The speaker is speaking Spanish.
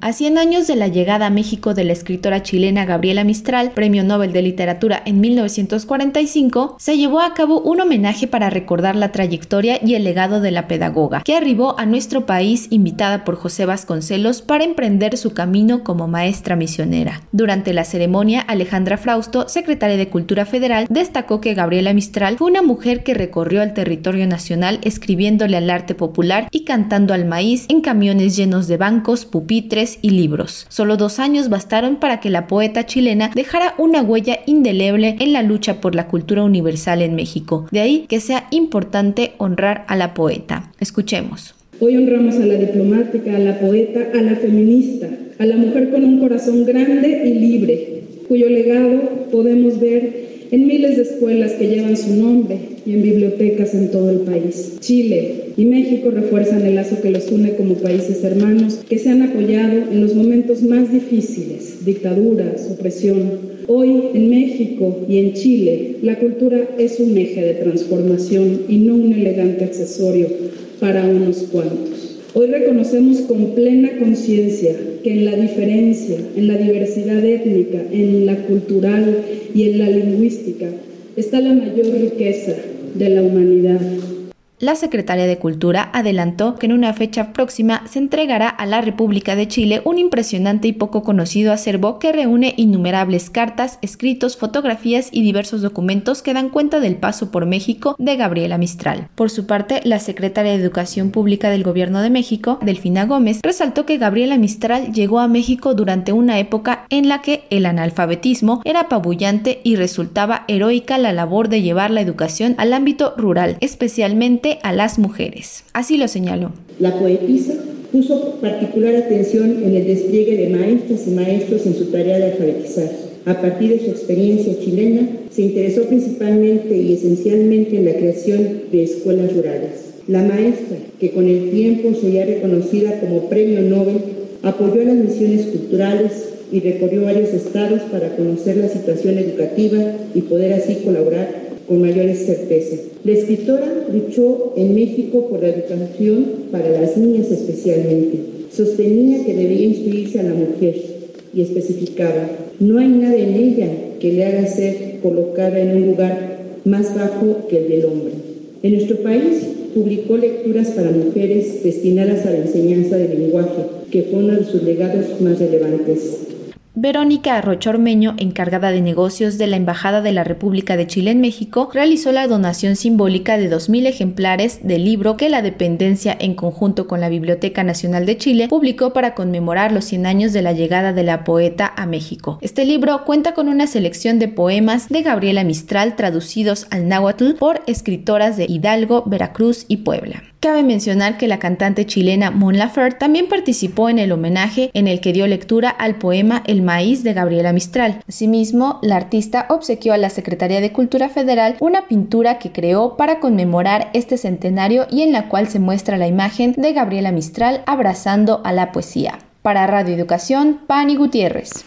A 100 años de la llegada a México de la escritora chilena Gabriela Mistral, Premio Nobel de Literatura en 1945, se llevó a cabo un homenaje para recordar la trayectoria y el legado de la pedagoga, que arribó a nuestro país invitada por José Vasconcelos para emprender su camino como maestra misionera. Durante la ceremonia, Alejandra Frausto, secretaria de Cultura Federal, destacó que Gabriela Mistral fue una mujer que recorrió el territorio nacional escribiéndole al arte popular y cantando al maíz en camiones llenos de bancos, pupitres, y libros. Solo dos años bastaron para que la poeta chilena dejara una huella indeleble en la lucha por la cultura universal en México. De ahí que sea importante honrar a la poeta. Escuchemos. Hoy honramos a la diplomática, a la poeta, a la feminista, a la mujer con un corazón grande y libre, cuyo legado podemos ver en miles de escuelas que llevan su nombre y en bibliotecas en todo el país. Chile y México refuerzan el lazo que los une como países hermanos que se han apoyado en los momentos más difíciles, dictaduras, opresión. Hoy en México y en Chile la cultura es un eje de transformación y no un elegante accesorio para unos cuantos. Hoy reconocemos con plena conciencia que en la diferencia, en la diversidad étnica, en la cultural y en la lingüística está la mayor riqueza de la humanidad. La secretaria de Cultura adelantó que en una fecha próxima se entregará a la República de Chile un impresionante y poco conocido acervo que reúne innumerables cartas, escritos, fotografías y diversos documentos que dan cuenta del paso por México de Gabriela Mistral. Por su parte, la secretaria de Educación Pública del Gobierno de México, Delfina Gómez, resaltó que Gabriela Mistral llegó a México durante una época en la que el analfabetismo era apabullante y resultaba heroica la labor de llevar la educación al ámbito rural, especialmente a las mujeres. Así lo señaló. La poetisa puso particular atención en el despliegue de maestras y maestros en su tarea de alfabetizar. A partir de su experiencia chilena, se interesó principalmente y esencialmente en la creación de escuelas rurales. La maestra, que con el tiempo sería reconocida como Premio Nobel, apoyó las misiones culturales y recorrió varios estados para conocer la situación educativa y poder así colaborar con mayores certeza. La escritora luchó en México por la educación para las niñas especialmente. Sostenía que debía instruirse a la mujer y especificaba, no hay nada en ella que le haga ser colocada en un lugar más bajo que el del hombre. En nuestro país publicó lecturas para mujeres destinadas a la enseñanza del lenguaje, que fue uno de sus legados más relevantes. Verónica Arrochormeño, encargada de negocios de la Embajada de la República de Chile en México, realizó la donación simbólica de 2.000 ejemplares del libro que la dependencia, en conjunto con la Biblioteca Nacional de Chile, publicó para conmemorar los 100 años de la llegada de la poeta a México. Este libro cuenta con una selección de poemas de Gabriela Mistral traducidos al náhuatl por escritoras de Hidalgo, Veracruz y Puebla. Cabe mencionar que la cantante chilena Mon Laferte también participó en el homenaje en el que dio lectura al poema El maíz de Gabriela Mistral. Asimismo, la artista obsequió a la Secretaría de Cultura Federal una pintura que creó para conmemorar este centenario y en la cual se muestra la imagen de Gabriela Mistral abrazando a la poesía. Para Radio Educación, Pani Gutiérrez.